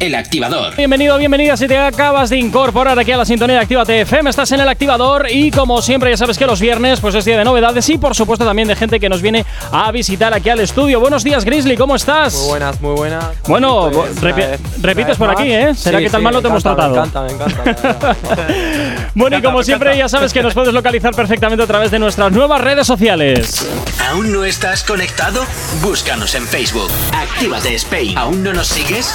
El activador. Bienvenido, bienvenida si te acabas de incorporar aquí a la sintonía de Actívate FM. Estás en el activador y como siempre ya sabes que los viernes pues es día de novedades y por supuesto también de gente que nos viene a visitar aquí al estudio. Buenos días Grizzly, ¿cómo estás? Muy buenas, muy buenas. Bueno, Pues, repi- una vez- repites por aquí. ¿eh? ¿Será Sí, que tan sí, mal no te hemos tratado? Me encanta, me encanta. Bueno, y como siempre ya sabes que nos puedes localizar perfectamente a través de nuestras nuevas redes sociales. ¿Aún no estás conectado? Búscanos en Facebook. Actívate Spain. ¿Aún no nos sigues?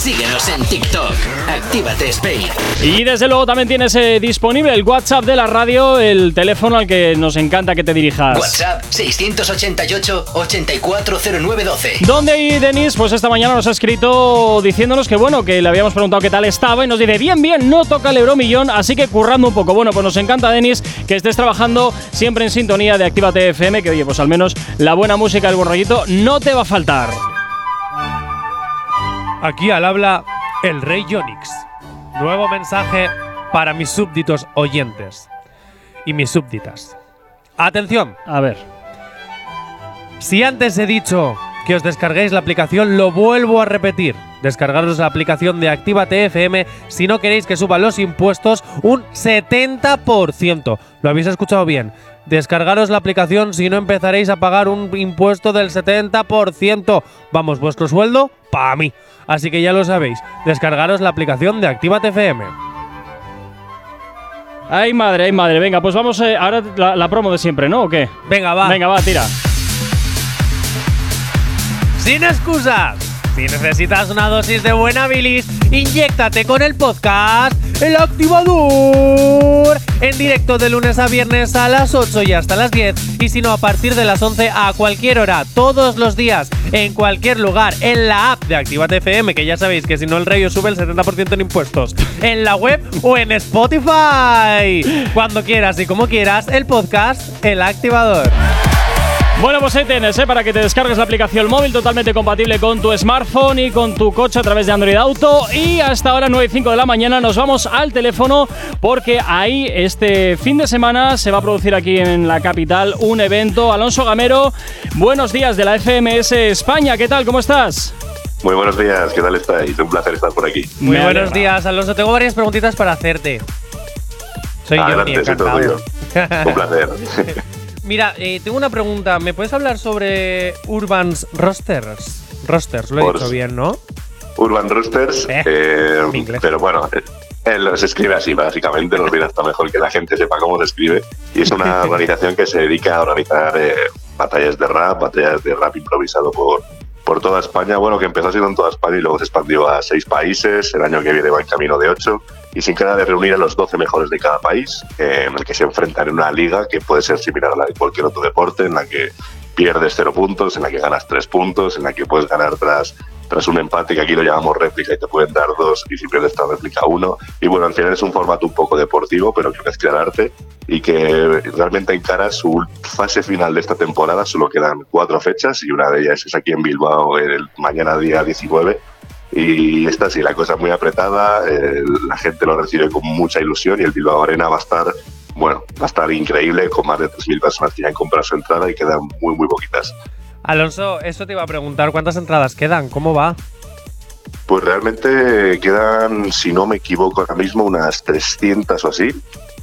Síguenos en TikTok. Actívate Spain. Y desde luego también tienes eh, disponible el WhatsApp de la radio, el teléfono al que nos encanta que te dirijas. WhatsApp 688 840912. Donde ahí Denis, pues esta mañana nos ha escrito diciéndonos que bueno, que le habíamos preguntado qué tal estaba y nos dice, bien, bien, no toca el euromillón, así que currando un poco. Bueno, pues nos encanta, Denis, que estés trabajando siempre en sintonía de Actívate FM, que oye, pues al menos la buena música, el buen rollito, no te va a faltar. Aquí al habla el rey Yonix. Nuevo mensaje para mis súbditos oyentes y mis súbditas. Atención, A ver. si antes he dicho que os descarguéis la aplicación, lo vuelvo a repetir. Descargaros la aplicación de Actívate FM si no queréis que suban los impuestos un 70%. Lo habéis escuchado bien. Descargaros la aplicación si no empezaréis a pagar un impuesto del 70%. Vamos, vuestro sueldo, para mí. Así que ya lo sabéis. Descargaros la aplicación de Actívate FM. Ay, madre, ay, madre. Venga, pues vamos eh, ahora la, la promo de siempre, ¿no? ¿O qué? Venga, va. Venga, va, tira. Sin excusas. Si necesitas una dosis de buena bilis, inyéctate con el podcast El Activador. En directo de lunes a viernes a las 8 y hasta las 10. Y si no, a partir de las 11 a cualquier hora, todos los días, en cualquier lugar, en la app de Actívate FM, que ya sabéis que si no el rey os sube el 70% en impuestos. En la web o en Spotify. Cuando quieras y como quieras, el podcast El Activador. Bueno, pues ahí tienes, ¿eh? para que te descargues la aplicación móvil totalmente compatible con tu smartphone y con tu coche a través de Android Auto. Y hasta ahora, 9 y 5 de la mañana, nos vamos al teléfono porque ahí este fin de semana se va a producir aquí en la capital un evento. Alonso Gamero, buenos días de la FMS España, ¿qué tal? ¿Cómo estás? Muy buenos días, ¿qué tal estáis? Un placer estar por aquí. Muy Me buenos alegra. días, Alonso. Tengo varias preguntitas para hacerte. Soy Adelante, Johnny, soy todo encantado. Un placer. Mira, eh, tengo una pregunta. ¿Me puedes hablar sobre Urban's Rosters? Rosters, lo he Por- dicho bien, ¿no? Urban Roosters, Eh, eh, pero bueno, eh, él se escribe así, básicamente, nos viene hasta mejor que la gente sepa cómo se escribe. Y es una organización que se dedica a organizar eh, batallas de rap, batallas de rap improvisado por, por toda España. Bueno, que empezó siendo en toda España y luego se expandió a seis países. El año que viene va en camino de ocho. Y sin queda de reunir a los 12 mejores de cada país, eh, en el que se enfrentan en una liga que puede ser similar a la de cualquier otro deporte, en la que pierdes cero puntos, en la que ganas tres puntos, en la que puedes ganar tras, tras un empate, que aquí lo llamamos réplica y te pueden dar dos, y si pierdes esta réplica uno. Y bueno, al final es un formato un poco deportivo, pero que mezcla el arte y que realmente encara su fase final de esta temporada. Solo quedan cuatro fechas y una de ellas es aquí en Bilbao el mañana día 19. Y esta sí, la cosa es muy apretada, eh, la gente lo recibe con mucha ilusión y el Bilbao Arena va a estar, bueno, va a estar increíble con más de 3.000 personas que ya han comprado su entrada y quedan muy, muy poquitas. Alonso, eso te iba a preguntar. ¿Cuántas entradas quedan? ¿Cómo va? Pues realmente quedan, si no me equivoco ahora mismo, unas 300 o así.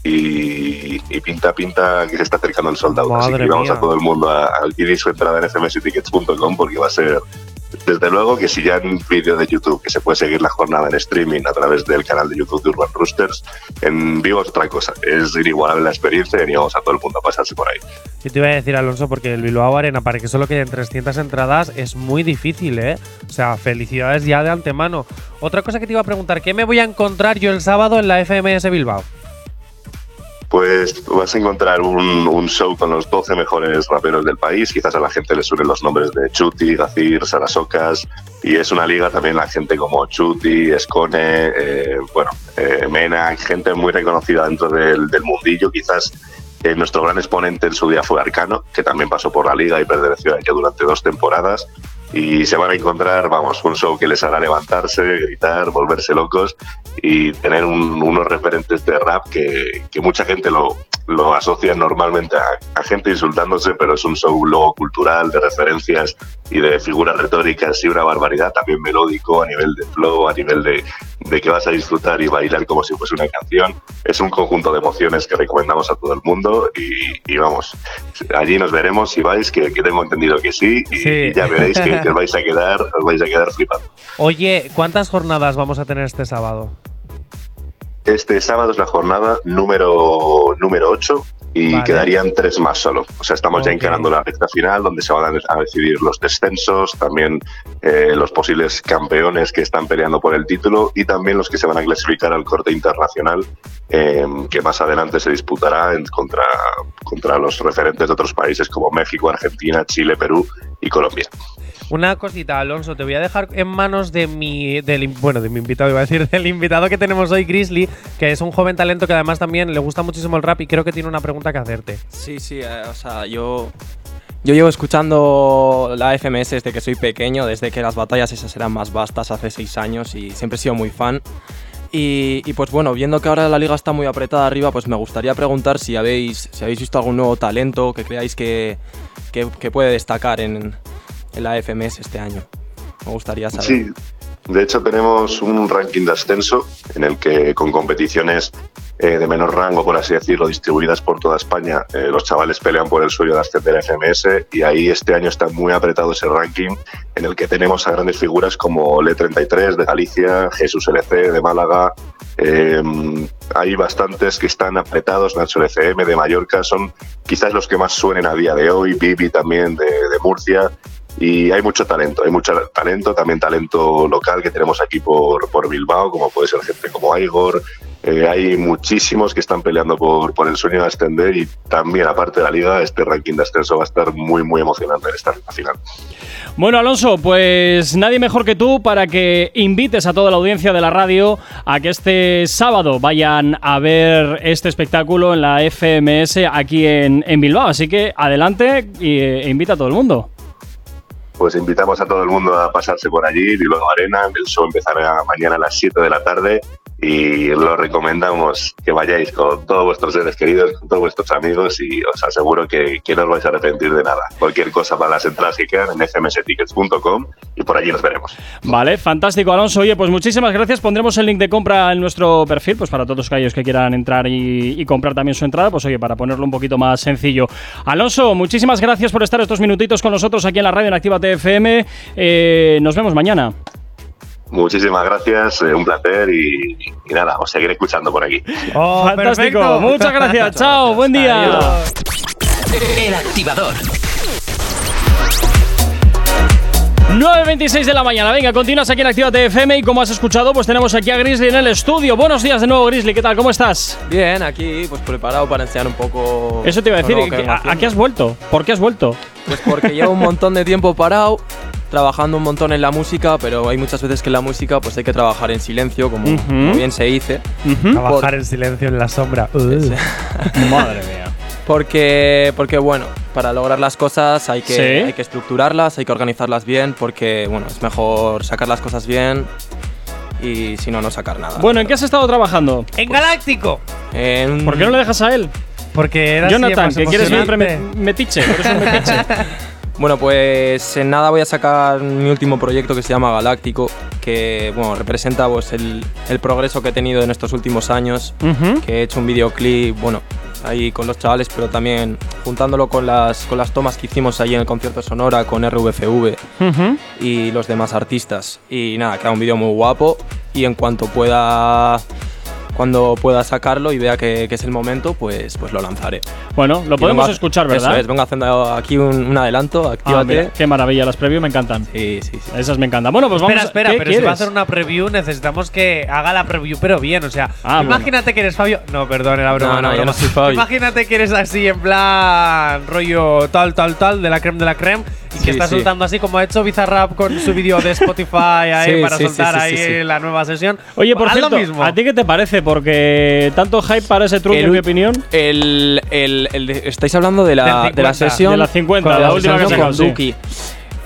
Y, y pinta, pinta que se está acercando el soldado. Así que vamos mía. a todo el mundo a, a adquirir su entrada en fmstickets.com porque va a ser, desde luego, que si ya en vídeo de YouTube, que se puede seguir la jornada en streaming a través del canal de YouTube de Urban Roosters, en vivo es otra cosa. Es inigualable la experiencia y animamos a todo el mundo a pasarse por ahí. Yo te iba a decir, Alonso, porque el Bilbao Arena, para que solo queden 300 entradas, es muy difícil, ¿eh? O sea, felicidades ya de antemano. Otra cosa que te iba a preguntar, ¿qué me voy a encontrar yo el sábado en la FMS Bilbao? Pues vas a encontrar un, show con los 12 mejores raperos del país. Quizás a la gente le suenen los nombres de Chuti, Gacir, Sarasocas. Y es una liga también la gente como Chuti, Escone, eh, bueno, eh, Mena, gente muy reconocida dentro del, del mundillo. Quizás eh, nuestro gran exponente en su día fue Arcano, que también pasó por la liga y perteneció a ella durante dos temporadas. Y se van a encontrar, vamos, un show que les hará levantarse, gritar, volverse locos y tener unos referentes de rap que, que mucha gente lo, lo asocia normalmente a, gente insultándose, pero es un show luego cultural de referencias y de figuras retóricas y una barbaridad también melódico a nivel de flow, a nivel de, de que vas a disfrutar y bailar como si fuese una canción. Es un conjunto de emociones que recomendamos a todo el mundo y, vamos, allí nos veremos si vais, que, tengo entendido que sí, y, ya veréis que, que os vais a quedar, os vais a quedar flipando. Oye, ¿cuántas jornadas vamos a tener este sábado? Este sábado es la jornada número, número 8 y quedarían tres más solo. O sea, estamos ya encarando la recta final donde se van a decidir los descensos, también eh, los posibles campeones que están peleando por el título y también los que se van a clasificar al corte internacional em, que más adelante se disputará en, contra, contra los referentes de otros países como México, Argentina, Chile, Perú y Colombia. Una cosita, Alonso, te voy a dejar en manos de mi, del, bueno, de mi invitado, iba a decir, del invitado que tenemos hoy, Grizzly, que es un joven talento que además también le gusta muchísimo el rap y creo que tiene una pregunta que hacerte. Sí, sí, eh, o sea, yo yo llevo escuchando la FMS desde que soy pequeño, desde que las batallas esas eran más vastas hace seis años y siempre he sido muy fan. Y, pues bueno, viendo que ahora la liga está muy apretada arriba, pues me gustaría preguntar si habéis, si habéis visto algún nuevo talento que creáis que, que puede destacar en, en la FMS este año. Me gustaría saber. Sí, de hecho tenemos un ranking de ascenso en el que con competiciones eh, de menor rango, por así decirlo, distribuidas por toda España, eh, los chavales pelean por el sueño de ascender a FMS y ahí este año está muy apretado ese ranking en el que tenemos a grandes figuras como Le33 de Galicia, Jesús LC de Málaga, eh, hay bastantes que están apretados, Nacho LCM de Mallorca, son quizás los que más suenen a día de hoy, Bibi también de, de Murcia, y hay mucho talento, hay mucho talento, también talento local que tenemos aquí por, por Bilbao, como puede ser gente como Igor, eh, hay muchísimos que están peleando por, por el sueño de ascender y también, aparte de la liga, este ranking de ascenso va a estar muy, muy emocionante en esta final. Bueno, Alonso, pues nadie mejor que tú para que invites a toda la audiencia de la radio a que este sábado vayan a ver este espectáculo en la FMS aquí en, en Bilbao. Así que adelante e invita a todo el mundo pues invitamos a todo el mundo a pasarse por allí, Bilbao Arena, el show empezará mañana a las 7 de la tarde y lo recomendamos que vayáis con todos vuestros seres queridos, con todos vuestros amigos y os aseguro que, no os vais a arrepentir de nada. Cualquier cosa para las entradas que quedan en fmstickets.com y por allí nos veremos. Vale, fantástico Alonso. Oye, pues muchísimas gracias. Pondremos el link de compra en nuestro perfil, pues para todos aquellos que quieran entrar y, y comprar también su entrada, pues oye, para ponerlo un poquito más sencillo. Alonso, muchísimas gracias por estar estos minutitos con nosotros aquí en la radio en Activa TFM. Eh, nos vemos mañana. Muchísimas gracias, eh, un placer y, nada, os seguiré escuchando por aquí. Oh, Fantástico, muchas gracias, chao, buen día. El activador. 9.26 de la mañana, venga, continúas aquí en Activa FM y como has escuchado, pues tenemos aquí a Grizzly en el estudio. Buenos días de nuevo, Grizzly, ¿qué tal? ¿Cómo estás? Bien, aquí pues preparado para enseñar un poco... Eso te iba a decir, ¿a, ¿a qué has vuelto? ¿Por qué has vuelto? Pues porque llevo un montón de tiempo parado trabajando un montón en la música, pero hay muchas veces que en la música pues hay que trabajar en silencio, como, bien se dice. Trabajar en silencio en la sombra. Madre mía. Porque, porque bueno, para lograr las cosas hay que, hay que estructurarlas, hay que organizarlas bien, porque bueno, es mejor sacar las cosas bien y si no, no sacar nada. Bueno, ¿en qué has estado trabajando? ¡En Galáctico! ¿Por qué no le dejas a él? Porque era Jonathan, que quieres siempre metiche, un metiche. Bueno, pues en nada voy a sacar mi último proyecto que se llama Galáctico, que bueno, representa pues, el, progreso que he tenido en estos últimos años, que he hecho un videoclip, bueno, ahí con los chavales, pero también juntándolo con las, con las tomas que hicimos ahí en el concierto Sonora con RVFV y los demás artistas. Y nada, queda un vídeo muy guapo. Y en cuanto pueda cuando pueda sacarlo y vea que, es el momento, pues, pues lo lanzaré. Bueno, lo podemos escuchar, ¿verdad? Eso es, vengo haciendo aquí un, adelanto, actívate. Ah, qué maravilla, las previews me encantan. Sí, sí, sí. Esas me encantan. Bueno, pues espera, vamos Espera, pero si va a hacer una preview, necesitamos que haga la preview, pero bien, o sea, ah, imagínate que eres Fabio. No, perdón, era broma. No, no, yo no soy Fabio. Imagínate que eres así, en plan rollo tal, tal, tal, de la creme de la creme, y que estás soltando así como ha hecho Bizarrap con su vídeo de Spotify ahí para soltar ahí la nueva sesión. Oye, por cierto, ¿a ti qué te parece? Porque tanto hype para ese truco, en mi opinión. El, el, estáis hablando de la, de, la sesión. De la 50, la, última que con Duki.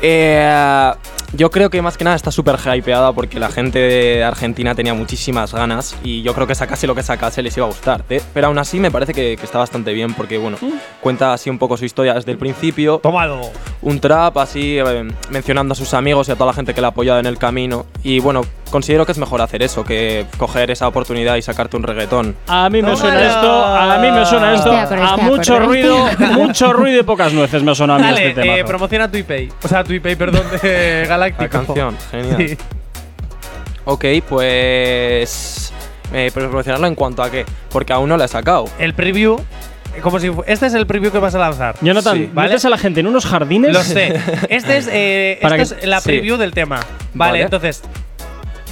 Eh, yo creo que más que nada está súper hypeada porque la gente de Argentina tenía muchísimas ganas y yo creo que sacase lo que sacase les iba a gustar. ¿eh? Pero aún así me parece que, que está bastante bien porque, bueno, cuenta así un poco su historia desde el principio. Tómalo. Un trap así, eh, mencionando a sus amigos y a toda la gente que le ha apoyado en el camino. Y bueno, considero que es mejor hacer eso que coger esa oportunidad y sacarte un reggaetón. A mí me Tómalo. suena esto, a mí me suena esto, a mucho ruido, mucho ruido y pocas nueces me suena a mí Dale, este tema. eh, promociona tu ePay. O sea, tu ePay, perdón, de Galáctico. La canción, genial. Sí. Ok, pues. Eh, promocionarlo en cuanto a qué? Porque aún no la he sacado. El preview, como si este es el preview que vas a lanzar. Jonathan, Sí, ¿vale? metes a la gente en unos jardines. Lo sé. Este es, eh, Para esto que- es la sí. preview del tema. Vale, Vale. entonces,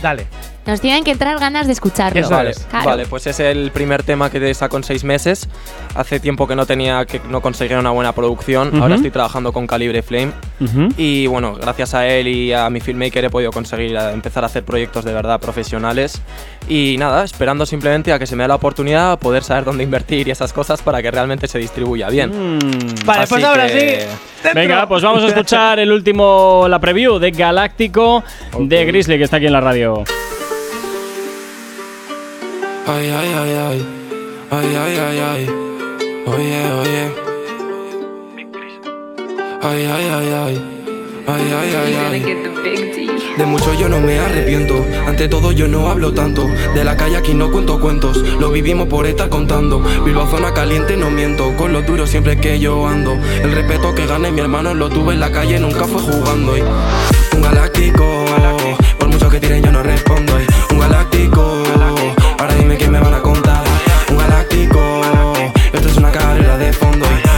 dale. Nos tienen que entrar ganas de escucharlo. Eso vale, es. Claro. vale, pues es el primer tema que saco en seis meses. Hace tiempo que no tenía, que no conseguía una buena producción. Ahora estoy trabajando con Calibre Flame. Y bueno, gracias a él y a mi filmmaker he podido conseguir eh, empezar a hacer proyectos de verdad profesionales. Y nada, esperando simplemente a que se me dé la oportunidad, poder saber dónde invertir y esas cosas para que realmente se distribuya bien. Mm. Vale, Así pues ahora que- sí. dentro. Venga, pues vamos a escuchar el último, la preview de Galáctico de Grizzly, que está aquí en la radio. Ay, ay, ay, ay. Ay, ay, ay, ay. Oye, oye. Ay, ay, ay, ay. Ay, ay, ay, ay. De mucho yo no me arrepiento. Ante todo yo no hablo tanto. De la calle aquí no cuento cuentos. Lo vivimos por estar contando. Bilbao zona caliente no miento. Con lo duro siempre que yo ando. El respeto que gane mi hermano lo tuve en la calle, nunca fue jugando. Y un galáctico. Por mucho que tiren yo no respondo. Y un galáctico. Ahora dime qué me van a contar. Un galáctico. Esto es una carrera de fondo. Y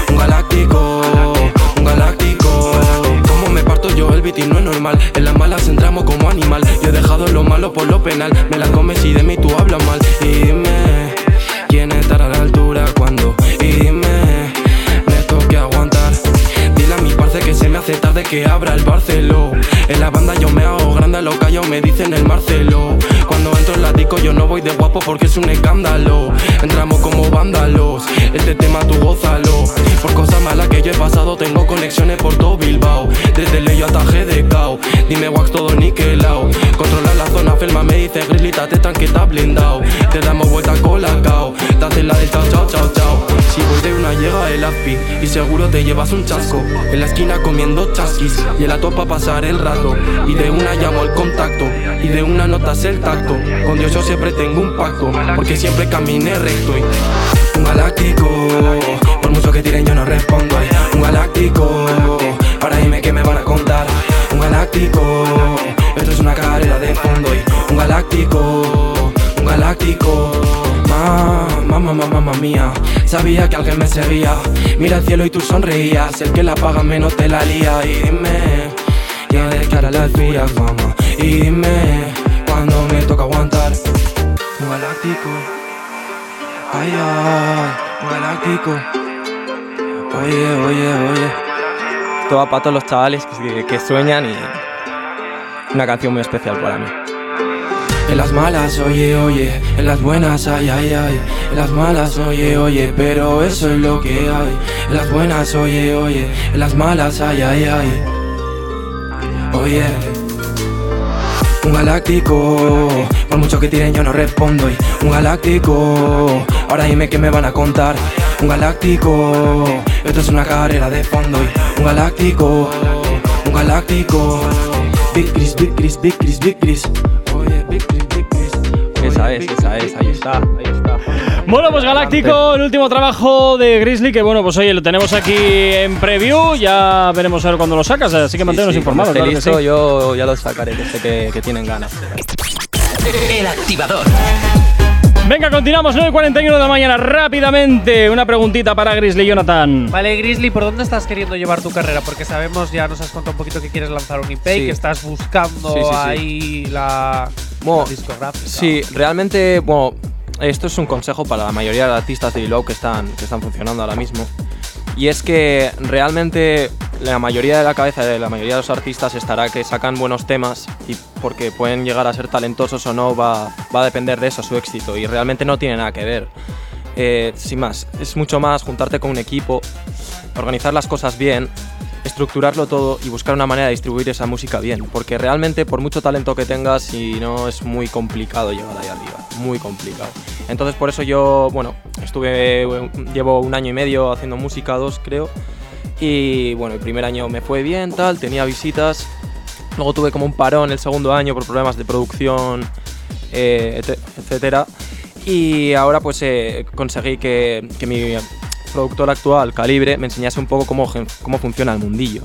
y no es normal. En las malas entramos como animal. Yo he dejado lo malo por lo penal. Me la comes y de mí tú hablas mal. Y dime, ¿quién estará a la altura cuando? Y dime, me toque aguantar. Dile a mi parce que se me hace tarde que abra el Barceló. En la banda yo me hago grande, a lo callo me dicen el Marcelo. La disco yo no voy de guapo porque es un escándalo. Entramos como vándalos, este tema tú gózalo. Por cosas malas que yo he pasado tengo conexiones por todo Bilbao. Desde Leyo hasta Gedecao, dime wax todo niquelao. Controlar la zona, Felma me dice Grizzly, tate tranqui, está blindado. Te damos vuelta con la cao, te haces la del chao chao chao chao. Si voy de una llega el aspi y seguro te llevas un chasco. En la esquina comiendo chasquis y en la topa pasar el rato. Y de una llamo el contacto y de una notas el tacto. Con Dios yo siempre tengo un pacto porque siempre caminé recto. Y un galáctico, por mucho que tiren yo no respondo. Ay, Un galáctico, ahora dime qué me van a contar. Un galáctico, esto es una carrera de fondo. Y un galáctico, un galáctico. Mamá, mamá, mamá mía, sabía que alguien me seguía. Mira el cielo y tú sonreías. El que la paga menos te la lía. Y dime, cara a las vías, mamá. Y dime, cuando me toca aguantar. Un galáctico, ay, ay, un galáctico. Oye, oye, oye. Va para todos los chavales que, que sueñan y una canción muy especial para mí. En las malas, oye, oye, en las buenas, ay, ay, ay. En las malas, oye, oye, pero eso es lo que hay. En las buenas, oye, oye, en las malas, ay, ay, ay. Oye. Un galáctico, por mucho que tiren yo no respondo. Y un galáctico, ahora dime qué me van a contar. Un galáctico, esto es una carrera de fondo. Y un galáctico, un galáctico. Big Chris, Big Chris, Big Chris, Big Chris. Oye, Big Chris, Big Chris. Esa es, esa es, ahí está, ahí está. Bueno, pues Galáctico, el último trabajo de Grizzly, que bueno, pues oye, lo tenemos aquí en preview, ya veremos a ver cuándo lo sacas, así que manténnos Sí, sí, informados. claro listo, sí. yo ya lo sacaré, que sé que, que tienen ganas. El activador. Venga, continuamos, 9.41 de la mañana, rápidamente, una preguntita para Grizzly Jonathan. Vale, Grizzly, ¿por dónde estás queriendo llevar tu carrera? Porque sabemos, ya nos has contado un poquito que quieres lanzar un IP, Sí. que estás buscando Sí, sí, sí. ahí la, Bueno, la discográfica. Sí, realmente, bueno, esto es un consejo para la mayoría de artistas de Bilbao que están, que están funcionando ahora mismo. Y es que realmente la mayoría de la cabeza de la mayoría de los artistas estará que sacan buenos temas y porque pueden llegar a ser talentosos o no va, va a depender de eso su éxito y realmente no tiene nada que ver. Eh, sin más, es mucho más juntarte con un equipo, organizar las cosas bien estructurarlo todo y buscar una manera de distribuir esa música bien. Porque realmente, por mucho talento que tengas, si no es muy complicado llegar ahí arriba. Muy complicado. Entonces, por eso yo, bueno, estuve, llevo un año y medio haciendo música, dos creo. Y bueno, el primer año me fue bien, tal, tenía visitas. Luego tuve como un parón el segundo año por problemas de producción, eh, etcétera. Y ahora pues eh, conseguí que, que mi productor actual, Calibre, me enseñase un poco cómo, cómo funciona el mundillo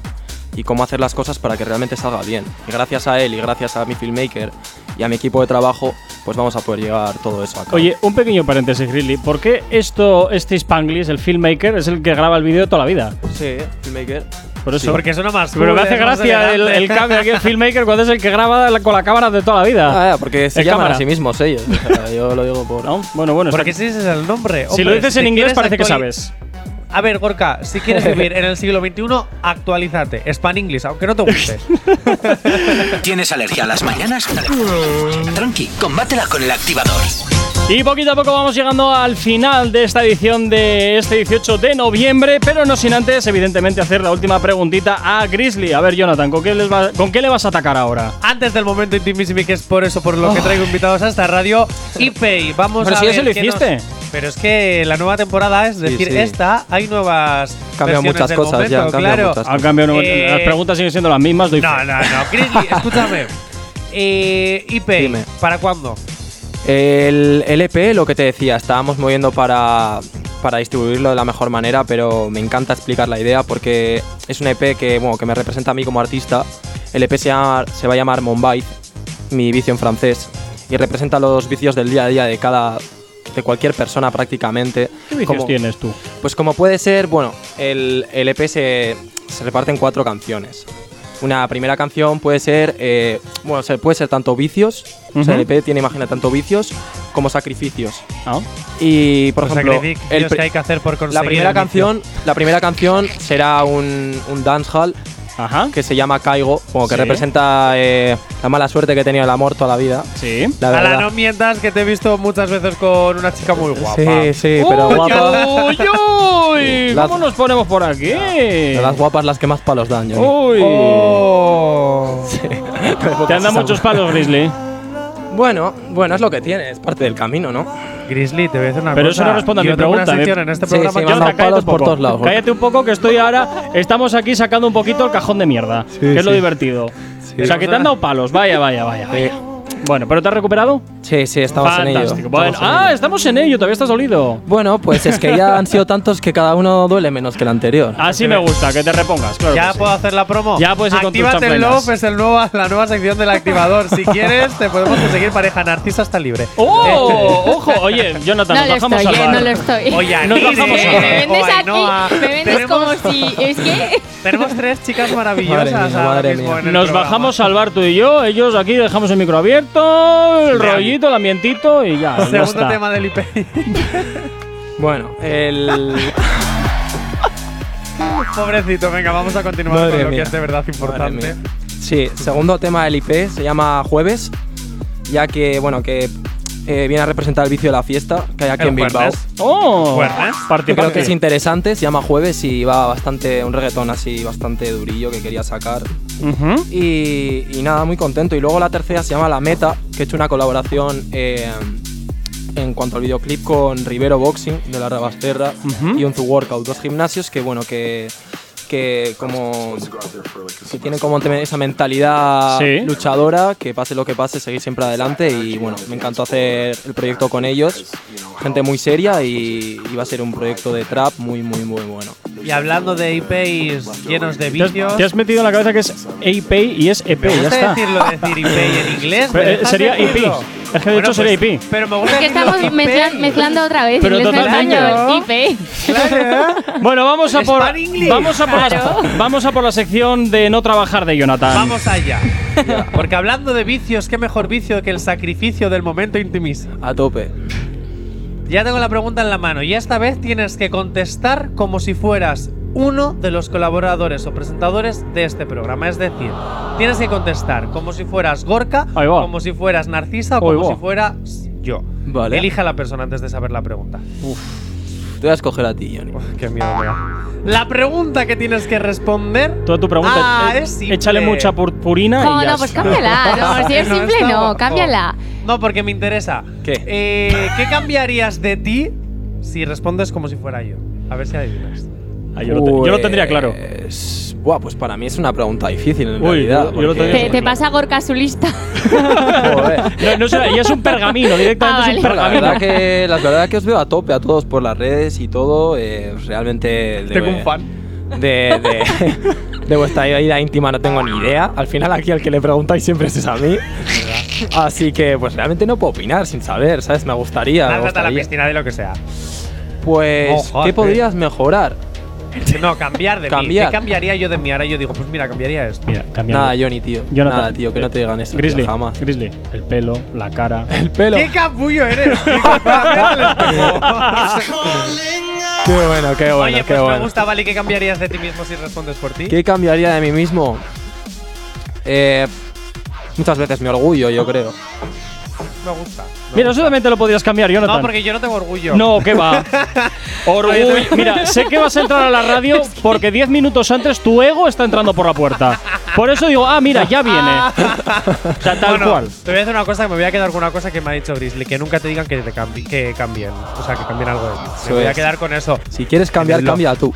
y cómo hacer las cosas para que realmente salga bien. Y gracias a él y gracias a mi filmmaker y a mi equipo de trabajo, pues vamos a poder llegar todo eso a cabo. Oye, un pequeño paréntesis, Grizzly. ¿Por qué esto, este Spanglish, el filmmaker, es el que graba el vídeo de toda la vida? Sí, filmmaker. Por eso. Porque suena más Pero me hace gracia el, el cambio aquí, el filmmaker, cuando es el que graba la- con la cámara de toda la vida. Ah, ya, porque se El llaman cámara. a sí mismos ellos. o sea, yo lo digo por. ¿No? Bueno, bueno. está- Porque ese es el nombre. si lo dices en si inglés parece que sabes. A ver, Gorka, si quieres vivir en el siglo XXI, actualízate. Span English, aunque no te guste. ¿Tienes alergia a las mañanas? Tranqui, combátela con el activador. Y poquito a poco vamos llegando al final de esta edición de este 18 de noviembre, pero no sin antes, evidentemente, hacer la última preguntita a Grizzly. A ver, Jonathan, ¿con qué, les va- ¿con qué le vas a atacar ahora? Antes del momento intimísimo, que es por eso por lo que traigo invitados a esta radio, ePay. Vamos Pero a si ya ver se lo qué nos- hiciste. Pero es que la nueva temporada, es decir, sí. esta, hay nuevas Cambian muchas del cosas momento, ya, cambian claro. muchas Han cambiado, Eh, las preguntas siguen siendo las mismas. doy No, fe. no, no. Grizzly, escúchame. Eh. ¿para cuándo? El LP, lo que te decía, estábamos moviendo para, para distribuirlo de la mejor manera, pero me encanta explicar la idea porque es un EP que, bueno, que me representa a mí como artista. El EP se, llama- se va a llamar Mombait, mi vicio en francés, y representa los vicios del día a día de cada de cualquier persona prácticamente. ¿Qué vicios Como- tienes tú? Pues como puede ser, bueno, el, el EP se, se reparte en cuatro canciones. Una primera canción puede ser, eh, bueno, se- puede ser tanto vicios, o sea, el. EP tiene, imagina, tanto vicios como sacrificios. Ah. Y, por Los ejemplo, el que hay que hacer por la conseguir primera el vicio. canción, la primera canción será un, un dancehall Ajá. que se llama Caigo, como que Sí. representa eh, la mala suerte que he tenido el amor toda la vida. Sí. La Ala, verdad. no mientas que te he visto muchas veces con una chica muy guapa. Sí, sí, pero ¡Uy, guapa. uy, uy! Las- ¿Cómo nos ponemos por aquí? De las guapas las que más palos dan, Johnny. Uy. Oh. Te han dado muchos palos, Grizzly. Bueno, bueno, es lo que tiene, es parte del camino, ¿no? Grizzly, te voy a decir una Pero cosa. eso no responde a mi pregunta. Una en este Sí, programa sí, Jonathan, cállate palos un por poco. todos lados. Cállate un poco que estoy ahora. Estamos aquí sacando un poquito el cajón de mierda. que es lo sí. divertido. O sea, que te han dado palos. Vaya, vaya, vaya. vaya. Bueno, ¿pero te has recuperado? Sí, sí, estamos en ello. Bueno, Estamos en ah, ello. estamos en ello. Todavía estás dolido. Bueno, pues es que ya han sido tantos que cada uno duele menos que el anterior. Así me gusta, que te repongas. Claro Ya que sí. puedo hacer la promo. Ya puedes ir con tus Actívate el chanflenas. Love es el nuevo, la nueva sección del activador. Si quieres, te podemos conseguir pareja. Narcisa está libre. ¡Oh! ¡Ojo! Oye, Jonathan, No nos bajamos estoy, al eh, no lo estoy. Oye, Nos bajamos Es a que bar. me vendes aquí, me vendes tenemos- como si. Es que. Tenemos tres chicas maravillosas Madre mía, ahora madre mismo mía. en el Nos programa. bajamos al bar tú y yo. Ellos aquí dejamos el micro abierto, el rollito, el ambientito y ya. ya Segundo está. tema del IP. Bueno, el. Pobrecito, venga, vamos a continuar Madre con lo mía. que es de verdad importante. Sí, segundo tema del IP se llama Jueves, ya que, bueno, que eh, viene a representar el vicio de la fiesta que hay aquí El en Bilbao. jueves. ¡Oh! Party, creo party. que es interesante, se llama Jueves y va bastante, un reggaetón así bastante durillo que quería sacar. Y, y nada, muy contento. Y luego la tercera se llama La Meta, que he hecho una colaboración eh, en cuanto al videoclip con Rivero Boxing de la Rabasterra Ujú. y Unzu Workout, dos gimnasios que bueno que que como que tienen como esa mentalidad Sí. luchadora, que pase lo que pase, seguir siempre adelante y bueno, me encantó hacer el proyecto con ellos, gente muy seria y, y va a ser un proyecto de trap muy muy muy bueno. Y hablando de IPs llenos de vicios. te has metido en la cabeza que es AP y es EP, me ya gusta está. decirlo decir IP en inglés. Pero, ¿me eh, sería? IP. Es que de hecho sería IP. Pero me gusta Que decirlo estamos IP. mezclan- mezclando otra vez Pero inglés con totalmente. español. IP. Claro. Bueno, vamos a por English. vamos a por, la, vamos a por la sección de no trabajar de Jonathan. Vamos allá. Porque hablando de vicios, qué mejor vicio que el sacrificio del momento intimísimo. A tope. Ya tengo la pregunta en la mano y esta vez tienes que contestar como si fueras uno de los colaboradores o presentadores de este programa. Es decir, tienes que contestar como si fueras Gorka, como si fueras Narcisa o como si fueras yo. Vale. Elija a la persona antes de saber la pregunta. Te voy a escoger a ti, Johnny. Qué miedo me da. La pregunta que tienes que responder. Toda tu pregunta. Ah, eh, es simple. Échale mucha purpurina No, y ya no, pues está. cámbiala. No, si es No, simple, no, guapo. cámbiala. No, porque me interesa. ¿Qué? Eh, ¿Qué cambiarías de ti si respondes como si fuera yo? A ver si adivinas. Ah, yo, lo te- yo lo tendría claro. Pues, buah, pues para mí es una pregunta difícil en Uy, realidad. yo- yo lo porque- tendría Te, te pasa Gorka su lista. No, no y es un pergamino, directamente Ah, es un vale. La pergamino. verdad, que, la verdad que os veo a tope a todos por las redes y todo. eh, realmente. de- Tengo un fan. De, de, de vuestra vida íntima no tengo ni idea. Al final, aquí al que le preguntáis siempre es a mí. Así que, pues realmente no puedo opinar sin saber, ¿sabes? Me gustaría. me Lánzate a la piscina de lo que sea. Pues, ¿qué podrías mejorar? No, cambiar de mí. Cambiar. ¿Qué cambiaría yo de mí? Ahora yo digo, pues mira, cambiaría esto. Mira, cambiando. Nada, Johnny, tío. Jonathan. Nada, tío, que no te digan eso. tío, Grizzly, jamás. Grizzly. El pelo, la cara. El pelo. ¡Qué capullo eres! Qué bueno, qué bueno, Oye, qué pues me bueno. gusta, Vale, ¿qué cambiarías de ti mismo si respondes por ti? ¿Qué cambiaría de mí mismo? Eh, muchas veces mi orgullo, yo creo. Me gusta. Mira, eso también te lo podrías cambiar, Jonathan. No, porque yo no tengo orgullo. No, ¿qué va? Orgullo. Mira, sé que vas a entrar a la radio porque 10 minutos antes tu ego está entrando por la puerta. Por eso digo, ah, mira, ya viene. O sea, tal Bueno, cual. Te voy a decir una cosa que me voy a quedar con una cosa que me ha dicho Grizzly, que nunca te digan que, te cambi- que cambien. O sea, que cambien algo de ti. Me voy a quedar con eso. Si quieres cambiar, cambia tú.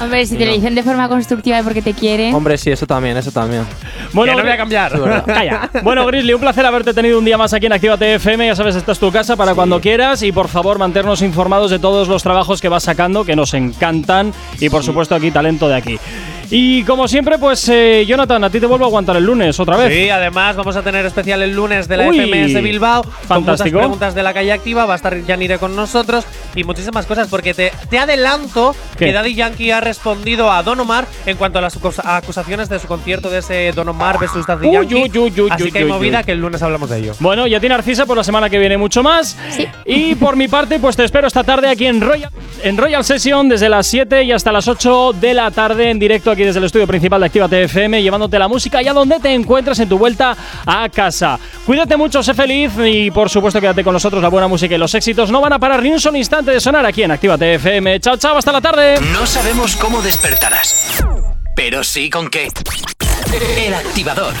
Hombre, si te lo dicen de forma constructiva y porque te quieren. Hombre, sí, eso también, eso también. Bueno, que no voy a cambiar. Calla. Bueno, Grizzly, un placer haberte tenido un día más aquí en Actívate FM. Ya sabes, esta es tu casa para cuando quieras. Y por favor, mantenernos informados de todos los trabajos que vas sacando, que nos encantan. Y por supuesto, aquí, talento de aquí. Y como siempre, pues, eh, Jonathan, a ti te vuelvo a aguantar el lunes otra vez. Sí, además vamos a tener especial el lunes de la Uy, FMS Bilbao. Con muchas fantástico. preguntas de la calle activa. Va a estar Yanire con nosotros y muchísimas cosas. Porque te, te adelanto ¿Qué? que Daddy Yankee ha respondido a Don Omar en cuanto a las acus- acusaciones de su concierto de ese Don Omar versus Daddy Uy, Yankee. Así que hay movida que el lunes hablamos de ello. Bueno, y a ti, Narcisa, por la semana que viene mucho más. Sí. Y por mi parte, pues te espero esta tarde aquí en Royal, en Royal Session desde las 7 y hasta las 8 de la tarde en directo desde el estudio principal de Actívate FM, llevándote la música allá donde te encuentres en tu vuelta a casa. Cuídate mucho, sé feliz y por supuesto quédate con nosotros. La buena música y los éxitos no van a parar ni un solo instante de sonar aquí en Actívate FM. Chao, chao, hasta la tarde. No sabemos cómo despertarás, pero sí con qué. El activador.